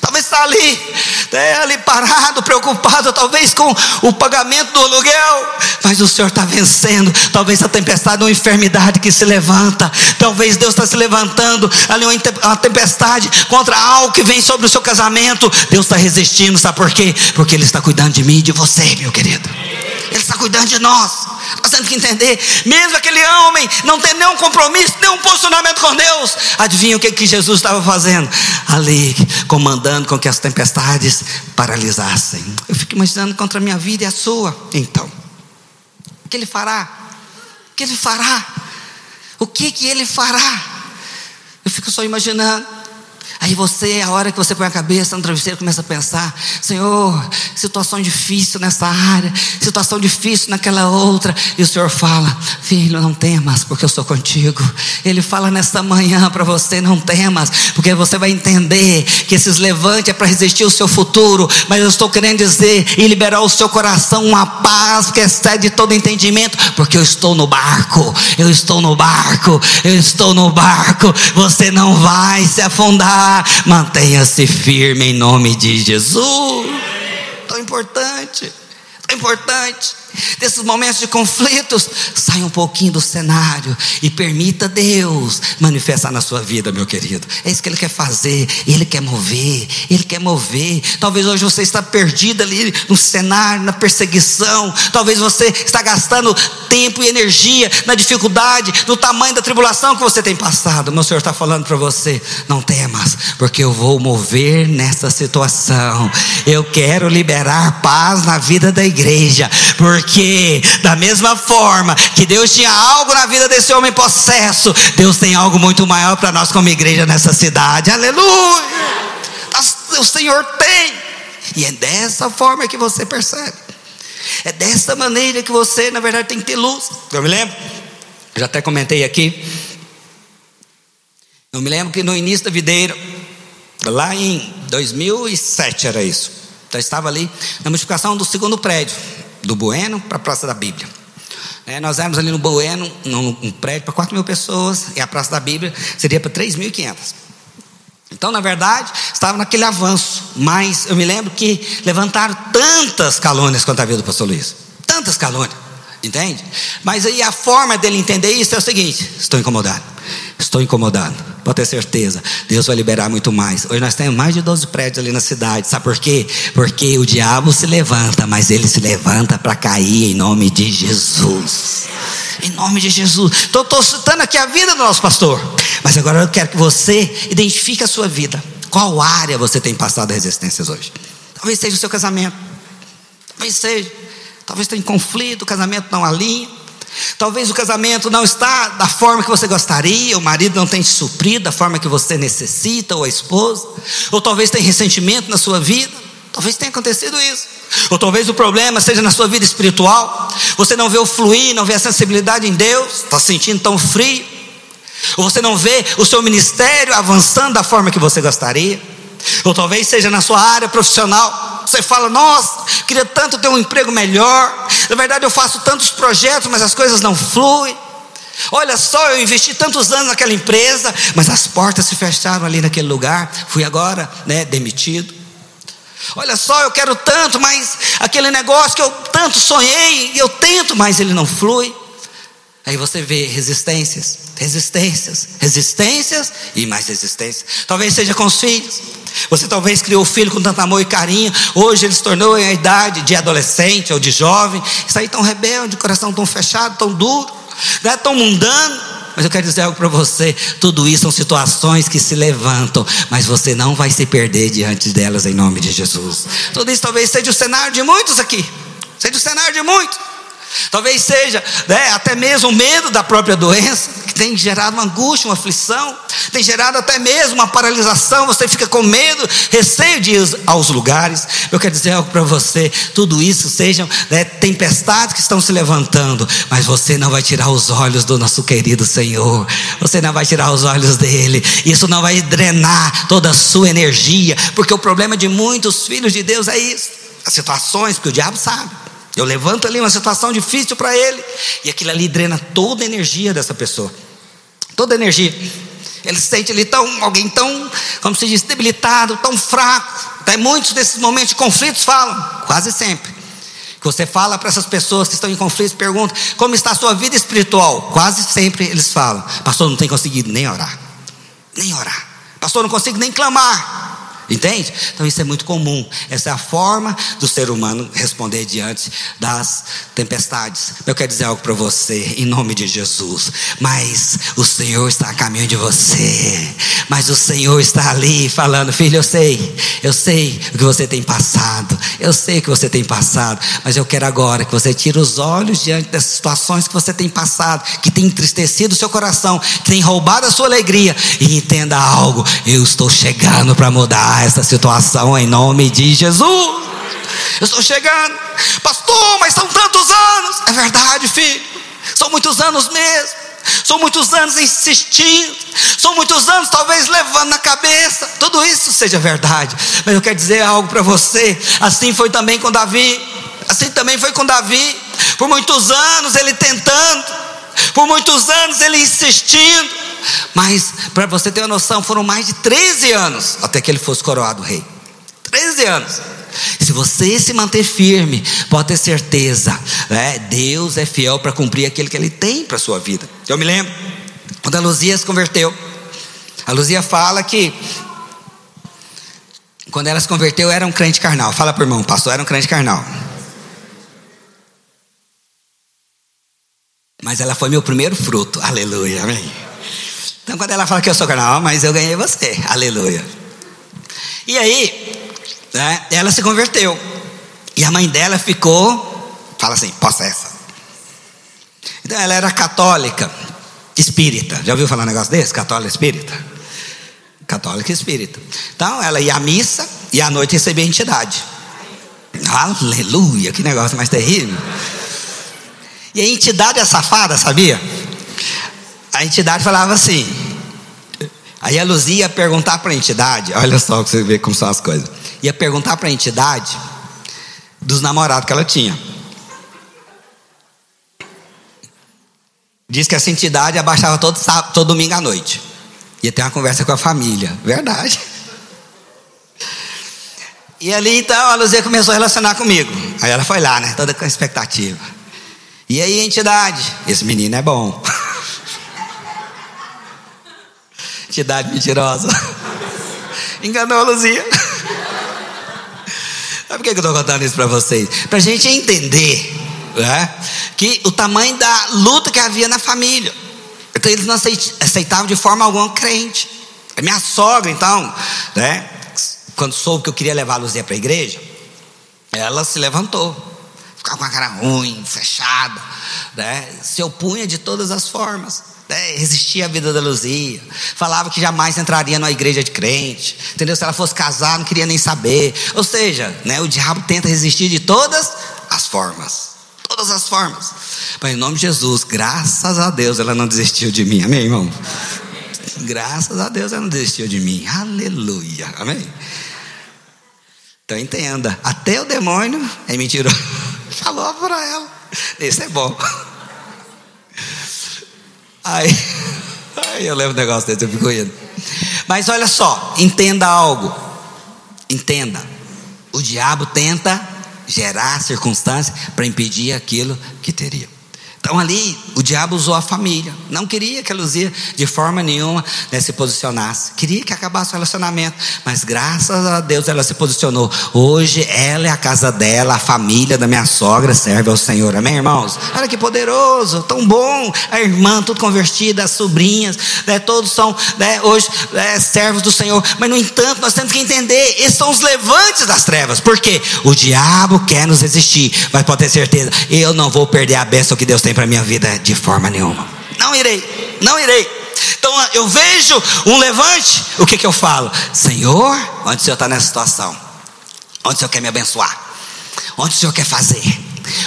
Talvez está ali, né, ali parado, preocupado, talvez com o pagamento do aluguel, mas o Senhor está vencendo. Talvez a tempestade é uma enfermidade que se levanta. Talvez Deus está se levantando ali uma tempestade contra algo que vem sobre o seu casamento. Deus está resistindo, sabe por quê? Porque Ele está cuidando de mim e de você, meu querido. Ele está cuidando de nós. Nós que entender, mesmo aquele homem não ter nenhum compromisso, nenhum posicionamento com Deus, adivinha o que, que Jesus estava fazendo? Ali, comandando com que as tempestades paralisassem. Eu fico imaginando contra a minha vida e a sua. Então, o que ele fará? O que ele fará? O que que ele fará? Eu fico só imaginando. Aí você, a hora que você põe a cabeça no travesseiro, começa a pensar: Senhor, situação difícil nessa área, situação difícil naquela outra. E o Senhor fala: Filho, não temas, porque eu sou contigo. Ele fala nesta manhã para você: Não temas, porque você vai entender que esses levantes é para resistir o seu futuro. Mas eu estou querendo dizer e liberar o seu coração uma paz que excede todo entendimento, porque eu estou no barco, eu estou no barco, eu estou no barco. Você não vai se afundar mantenha-se firme em nome de Jesus. Tão importante, tão importante desses momentos de conflitos, saia um pouquinho do cenário e permita Deus manifestar na sua vida, meu querido. É isso que Ele quer fazer, Ele quer mover, Ele quer mover. Talvez hoje você está perdido ali no cenário, na perseguição, talvez você está gastando tempo e energia na dificuldade, no tamanho da tribulação que você tem passado. Meu Senhor está falando para você: não temas, porque eu vou mover nessa situação. Eu quero liberar paz na vida da igreja, porque porque, da mesma forma que Deus tinha algo na vida desse homem possesso, Deus tem algo muito maior para nós como igreja nessa cidade. Aleluia! O Senhor tem. E é dessa forma que você percebe. É dessa maneira que você, na verdade, tem que ter luz. Eu me lembro, já até comentei aqui. Eu me lembro que no início da videira, lá em 2007 era isso. Eu estava ali na multiplicação do segundo prédio do Bueno para a Praça da Bíblia. É, nós éramos ali no Bueno, num, um prédio para 4 mil pessoas, e a Praça da Bíblia seria para 3.500. Então, na verdade, estava naquele avanço, mas eu me lembro que levantaram tantas calúnias contra a vida do pastor Luiz, tantas calúnias, entende? Mas aí a forma dele entender isso é o seguinte: estou incomodado, estou incomodado. Pode ter certeza, Deus vai liberar muito mais. Hoje nós temos mais de 12 prédios ali na cidade. Sabe por quê? Porque o diabo se levanta, mas ele se levanta para cair em nome de Jesus. Em nome de Jesus. Então, estou citando aqui a vida do nosso pastor. Mas agora eu quero que você identifique a sua vida. Qual área você tem passado resistências hoje? Talvez seja o seu casamento. Talvez seja. Talvez tenha conflito, o casamento não alinha. Talvez o casamento não está da forma que você gostaria, o marido não tem te suprido da forma que você necessita, ou a esposa, ou talvez tenha ressentimento na sua vida, talvez tenha acontecido isso, ou talvez o problema seja na sua vida espiritual, você não vê o fluir, não vê a sensibilidade em Deus, está sentindo tão frio, ou você não vê o seu ministério avançando da forma que você gostaria, ou talvez seja na sua área profissional, você fala, nossa, queria tanto ter um emprego melhor. Na verdade, eu faço tantos projetos, mas as coisas não fluem. Olha só, eu investi tantos anos naquela empresa, mas as portas se fecharam ali naquele lugar. Fui agora, né, demitido. Olha só, eu quero tanto, mas aquele negócio que eu tanto sonhei, eu tento, mas ele não flui. Aí você vê resistências, resistências, resistências e mais resistências. Talvez seja com os filhos. Você talvez criou o filho com tanto amor e carinho. Hoje ele se tornou em a idade de adolescente ou de jovem. Isso aí tão rebelde, coração tão fechado, tão duro, não é tão mundano. Mas eu quero dizer algo para você: tudo isso são situações que se levantam, mas você não vai se perder diante delas em nome de Jesus. Tudo isso talvez seja o cenário de muitos aqui, seja o cenário de muitos. Talvez seja né, até mesmo o medo da própria doença, que tem gerado uma angústia, uma aflição, tem gerado até mesmo uma paralisação. Você fica com medo, receio de ir aos lugares. Eu quero dizer algo para você: tudo isso sejam né, tempestades que estão se levantando, mas você não vai tirar os olhos do nosso querido Senhor, você não vai tirar os olhos dele. Isso não vai drenar toda a sua energia, porque o problema de muitos filhos de Deus é isso: as situações, que o diabo sabe. Eu levanto ali uma situação difícil para ele, e aquilo ali drena toda a energia dessa pessoa. Toda a energia. Ele se sente ali tão, alguém tão, como se diz, debilitado, tão fraco. Até muitos desses momentos de conflitos falam, quase sempre. Que você fala para essas pessoas que estão em conflitos, pergunta como está a sua vida espiritual. Quase sempre eles falam, pastor, não tem conseguido nem orar, nem orar. Pastor, não consigo nem clamar. Entende? Então isso é muito comum. Essa é a forma do ser humano responder diante das tempestades. Eu quero dizer algo para você, em nome de Jesus. Mas o Senhor está a caminho de você. Mas o Senhor está ali falando: Filho, eu sei, eu sei o que você tem passado. Eu sei o que você tem passado. Mas eu quero agora que você tire os olhos diante das situações que você tem passado, que tem entristecido o seu coração, que tem roubado a sua alegria. E entenda algo: eu estou chegando para mudar essa situação em nome de Jesus. Eu estou chegando, pastor, mas são tantos anos. É verdade, filho, são muitos anos mesmo. São muitos anos insistindo, são muitos anos talvez levando na cabeça, tudo isso seja verdade, mas eu quero dizer algo para você. Assim foi também com Davi, assim também foi com Davi. Por muitos anos ele tentando, por muitos anos ele insistindo, mas, para você ter uma noção, foram mais de 13 anos até que ele fosse coroado rei. 13 anos. Se você se manter firme, pode ter certeza, né? Deus é fiel para cumprir aquilo que Ele tem para a sua vida. Eu me lembro, quando a Luzia se converteu, a Luzia fala que quando ela se converteu era um crente carnal. Fala para o irmão, pastor, era um crente carnal. Mas ela foi meu primeiro fruto, aleluia, amém. Então, quando ela fala que eu sou carnal, mas eu ganhei você, aleluia. E aí, né, ela se converteu. E a mãe dela ficou, fala assim, possessa. Então, ela era católica, espírita. Já ouviu falar um negócio desse? Católica espírita? Católica espírita. Então, ela ia à missa e à noite recebia a entidade. Aleluia, que negócio mais terrível. E a entidade é safada, sabia? a entidade falava assim. Aí a Luzia ia perguntar para a entidade, olha só você vê como são as coisas. Ia perguntar para a entidade dos namorados que ela tinha. Diz que essa entidade abaixava todo, sábado, todo domingo à noite. Ia ter uma conversa com a família. Verdade. E ali então a Luzia começou a relacionar comigo. Aí ela foi lá, né? Toda com expectativa. E aí, entidade? Esse menino é bom. Entidade mentirosa. Enganou a Luzia. Sabe por que eu estou contando isso para vocês? Para a gente entender né, que o tamanho da luta que havia na família. Então eles não aceitavam de forma alguma crente. A minha sogra, então, né, quando soube que eu queria levar a Luzia para a igreja, ela se levantou. Ficava com a cara ruim, fechada, né, se opunha de todas as formas né, resistia à vida da Luzia, falava que jamais entraria numa igreja de crente, entendeu? Se ela fosse casar, não queria nem saber. Ou seja, né, o diabo tenta resistir de todas as formas. Todas as formas. Mas em nome de Jesus, graças a Deus, ela não desistiu de mim. Amém, irmão? Graças a Deus ela não desistiu de mim. Aleluia. Amém? Então entenda, até o demônio é mentiroso. Falou para ela. Isso é bom. Aí, aí eu lembro um negócio desse, eu fico indo. Mas olha só, entenda algo. Entenda. O diabo tenta gerar circunstâncias para impedir aquilo que teria. Então ali o diabo usou a família. Não queria que a Luzia de forma nenhuma né, se posicionasse. Queria que acabasse o relacionamento. Mas graças a Deus ela se posicionou. Hoje ela é a casa dela, a família da minha sogra serve ao Senhor. Amém, irmãos? Olha que poderoso, tão bom. A irmã, tudo convertida, as sobrinhas, né, todos são né, hoje né, servos do Senhor. Mas no entanto, nós temos que entender: esses são os levantes das trevas. Porque o diabo quer nos resistir. Mas pode ter certeza, eu não vou perder a bênção que Deus tem para a minha vida de forma nenhuma. Não irei, não irei. Então eu vejo um levante, o que, que eu falo? Senhor, onde o Senhor está nessa situação? Onde o Senhor quer me abençoar? Onde o Senhor quer fazer?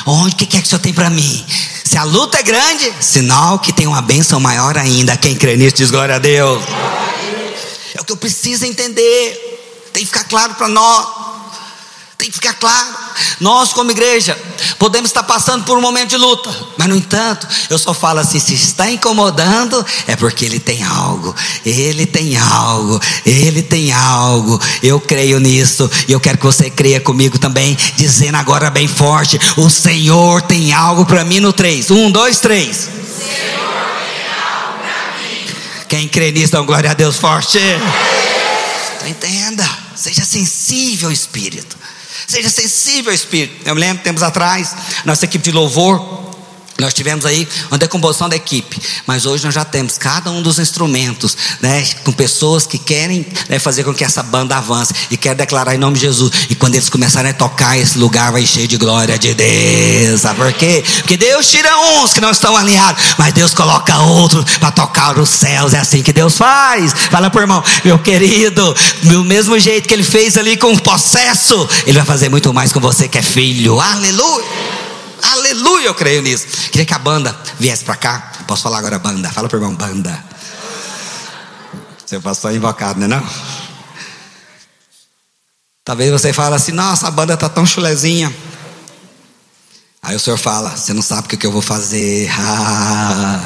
Onde que quer que o Senhor tem para mim? Se a luta é grande, sinal que tem uma bênção maior ainda. Quem crê nisso diz glória a Deus. É o que eu preciso entender. Tem que ficar claro para nós. Tem que ficar claro. Nós, como igreja, podemos estar passando por um momento de luta, mas no entanto, eu só falo assim: se está incomodando, é porque ele tem algo, ele tem algo, ele tem algo. Eu creio nisso e eu quero que você creia comigo também, dizendo agora bem forte: o Senhor tem algo para mim no 3. Um, dois, três. Quem crê nisso, dá glória a Deus forte. Entenda, seja sensível Espírito. Seja sensível ao Espírito. Eu me lembro, tempos atrás, nossa equipe de louvor nós tivemos aí uma decomposição da equipe, mas hoje nós já temos cada um dos instrumentos, né, com pessoas que querem né, fazer com que essa banda avance e querem declarar em nome de Jesus. E quando eles começarem a tocar, esse lugar vai cheio de glória de Deus. Sabe por quê? Porque Deus tira uns que não estão alinhados, mas Deus coloca outros para tocar os céus. É assim que Deus faz. Fala por irmão, meu querido, do mesmo jeito que Ele fez ali com o processo, Ele vai fazer muito mais com você que é filho. Aleluia. Aleluia, eu creio nisso. Queria que a banda viesse para cá. Posso falar agora banda? Fala para o irmão, banda. Seu pastor é invocado, não é não? Talvez você fale assim, nossa, a banda tá tão chulezinha. Aí o senhor fala, você não sabe o que eu vou fazer. Ah,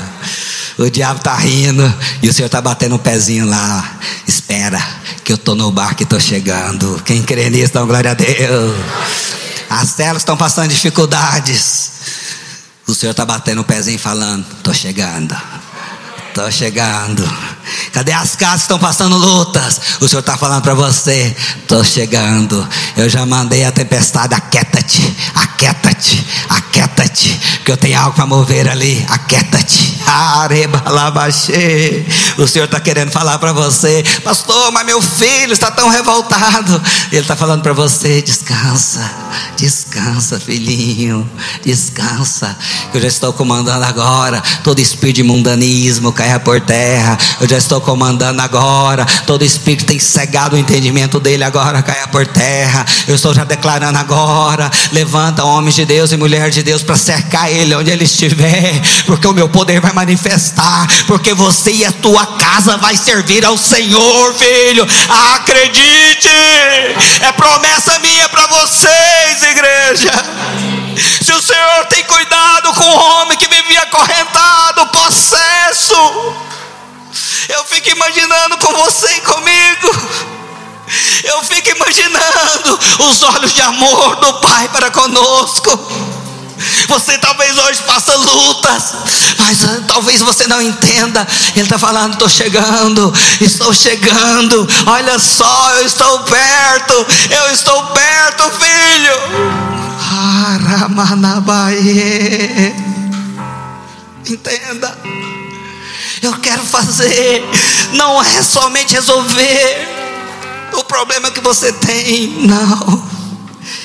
o diabo tá rindo e o senhor tá batendo um pezinho lá. Espera, que eu tô no barco e tô chegando. Quem crê nisso, dá glória a Deus. As telas estão passando dificuldades. O Senhor está batendo o pezinho falando: Estou chegando. Estou chegando. Cadê as casas que estão passando lutas? O Senhor está falando para você: Estou chegando. Eu já mandei a tempestade, aquieta-te, aquieta-te, aquieta-te, porque eu tenho algo para mover ali, aquieta-te. O Senhor está querendo falar para você, pastor, mas meu filho está tão revoltado. Ele está falando para você: descansa, descansa, filhinho, descansa. Eu já estou comandando agora todo espírito de mundanismo caia por terra. Eu já estou comandando agora. Todo espírito tem cegado o entendimento dele agora caia por terra. Eu estou já declarando agora. Levanta homens de Deus e mulheres de Deus para cercar ele onde ele estiver, porque o meu poder vai manifestar, porque você e a tua casa vai servir ao Senhor, filho. Acredite. É promessa minha para vocês, igreja. Se o Senhor tem cuidado com o homem que vivia acorrentado, possesso, eu fico imaginando com você e comigo. Eu fico imaginando os olhos de amor do Pai para conosco. Você talvez hoje passa lutas, mas talvez você não entenda. Ele está falando: estou chegando, estou chegando. Olha só, eu estou perto, eu estou perto, filho. Aramanabaê. Entenda. Eu quero fazer, não é somente resolver o problema que você tem, não.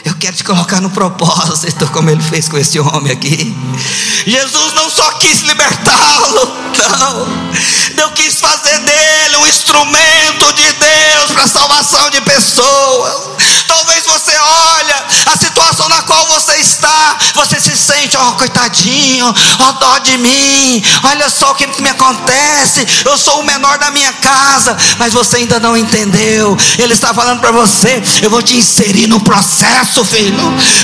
Eu quero te colocar no propósito, como ele fez com esse homem aqui. Jesus não só quis libertá-lo, não. Deus quis fazer dele um instrumento de Deus para a salvação de pessoas. Coitadinho, ó, dó de mim. Olha só o que me acontece. Eu sou o menor da minha casa, mas você ainda não entendeu. Ele está falando para você, eu vou te inserir no processo, filho.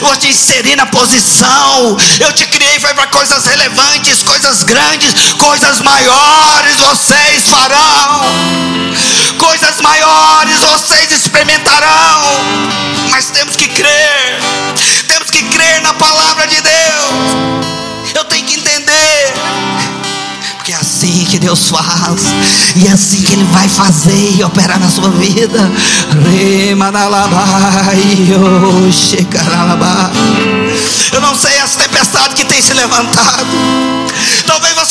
Eu vou te inserir na posição. Eu te criei para coisas relevantes, coisas grandes, coisas maiores vocês farão. Coisas maiores vocês experimentarão. Mas temos que crer. Temos que crer na palavra de Deus. Que Deus faz. E é assim que Ele vai fazer e operar na sua vida. Eu não sei as tempestades que tem se levantado. Talvez você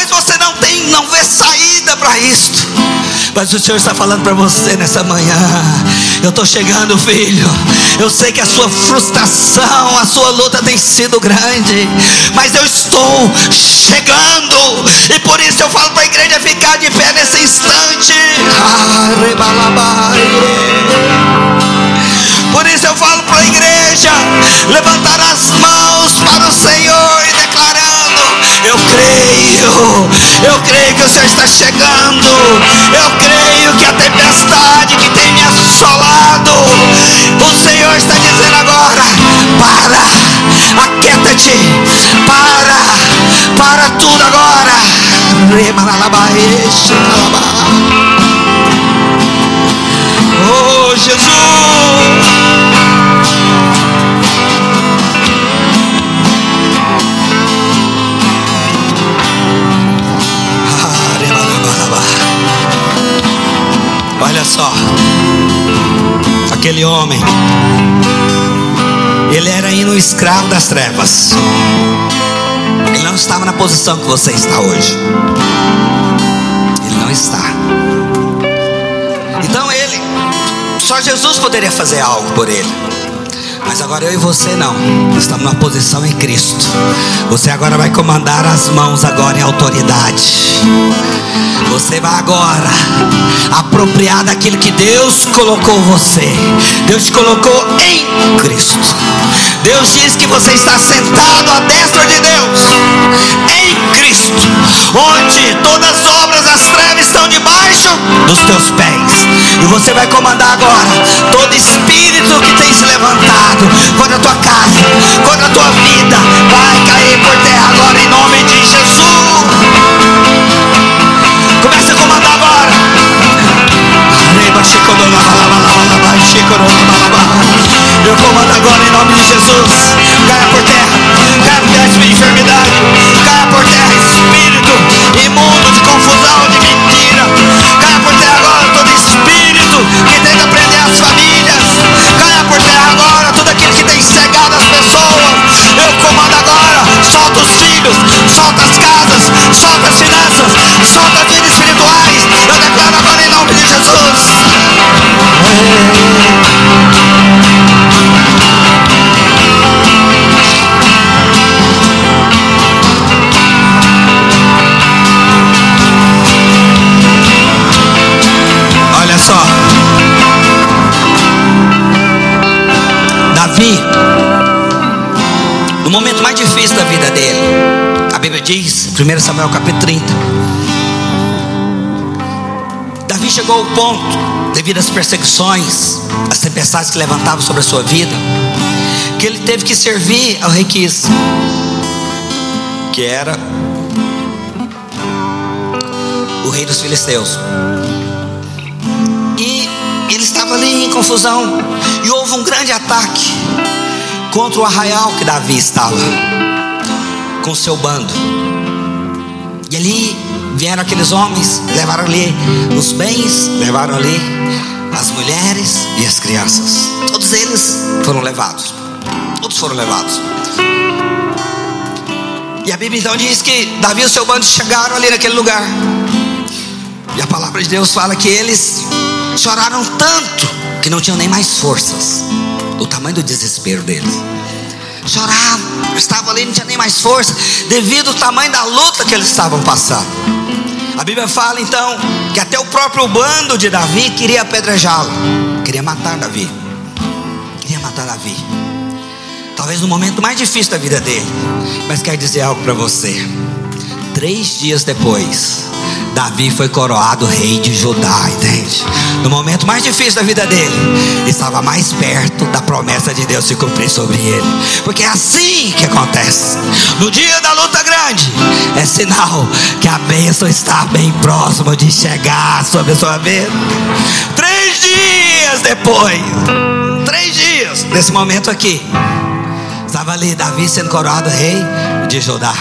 Talvez você não tenha, não vê saída para isto. Mas o Senhor está falando para você nessa manhã. Eu estou chegando, filho. Eu sei que a sua frustração, a sua luta tem sido grande. Mas eu estou chegando. E por isso eu falo para a igreja ficar de pé nesse instante. Por isso eu falo para a igreja levantar as mãos para o Senhor e declarando: Eu creio, Eu creio que o Senhor está chegando. Eu creio que a tempestade que tem me assolado, o Senhor está dizendo agora: para, aquieta-te, para, para tudo agora. Oh Jesus. Só, aquele homem, ele era ainda um escravo das trevas. Ele não estava na posição que você está hoje. Ele não está. Então ele, só Jesus poderia fazer algo por ele. Mas agora eu e você não. Estamos na posição em Cristo. Você agora vai comandar as mãos agora em autoridade. Você vai agora apropriar daquilo que Deus colocou você. Deus te colocou em Cristo. Deus diz que você está sentado à destra de Deus em Cristo, onde todas as obras das trevas estão debaixo dos teus pés. E você vai comandar agora todo espírito que tem se levantado contra a tua casa, contra a tua vida, vai cair por terra agora em nome de Jesus. Eu comando agora em nome de Jesus. Caia por terra. Caia por terra enfermidade. Caia por terra espírito imundo de confusão, de mentira. Caia por terra agora todo espírito que tenta prender as famílias. Caia por terra agora tudo aquilo que tem cegado as pessoas. Eu comando agora. Solta os filhos. Solta as casas. Solta as finanças. Solta a 1 Samuel capítulo 30. Davi chegou ao ponto, devido às perseguições, às tempestades que levantavam sobre a sua vida, que ele teve que servir ao rei Quis, que era o rei dos filisteus. E ele estava ali em confusão. E houve um grande ataque contra o arraial que Davi estava, com seu bando. Vieram aqueles homens, levaram ali os bens, levaram ali as mulheres e as crianças. Todos eles foram levados. Todos foram levados. E a Bíblia então diz que Davi e o seu bando chegaram ali naquele lugar. E a palavra de Deus fala que eles choraram tanto que não tinham nem mais forças. Do tamanho do desespero deles. Choravam, estavam ali, não tinha nem mais força, devido ao tamanho da luta que eles estavam passando. A Bíblia fala então que até o próprio bando de Davi queria apedrejá-lo, queria matar Davi, queria matar Davi. Talvez no momento mais difícil da vida dele, mas quero dizer algo para você. Três dias depois, Davi foi coroado rei de Judá, entende? No momento mais difícil da vida dele, estava mais perto da promessa de Deus se cumprir sobre ele, porque é assim que acontece. No dia da luta grande, é sinal que a bênção está bem próximo de chegar sobre a sua vida. Três dias depois, três dias desse momento aqui, estava ali Davi sendo coroado rei de Judá.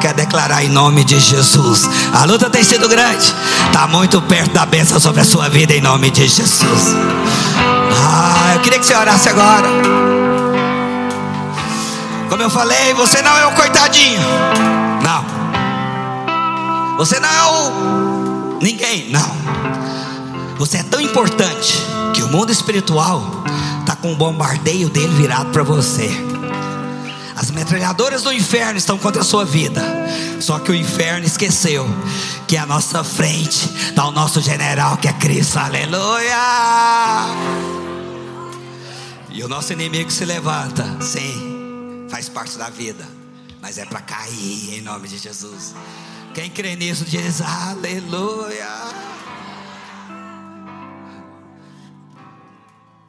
Quer declarar em nome de Jesus. A luta tem sido grande. Está muito perto da bênção sobre a sua vida em nome de Jesus. Ah, eu queria que você orasse agora. Como eu falei, você não é o coitadinho. Não. Você não é o ninguém. Não. Você é tão importante que o mundo espiritual está com o bombardeio dele virado para você. As metralhadoras do inferno estão contra a sua vida. Só que o inferno esqueceu que à nossa frente está o nosso general que é Cristo. Aleluia! E o nosso inimigo se levanta. Sim, faz parte da vida. Mas é para cair em nome de Jesus. Quem crê nisso diz aleluia.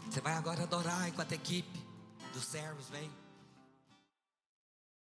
Você vai agora adorar enquanto a equipe dos servos vem.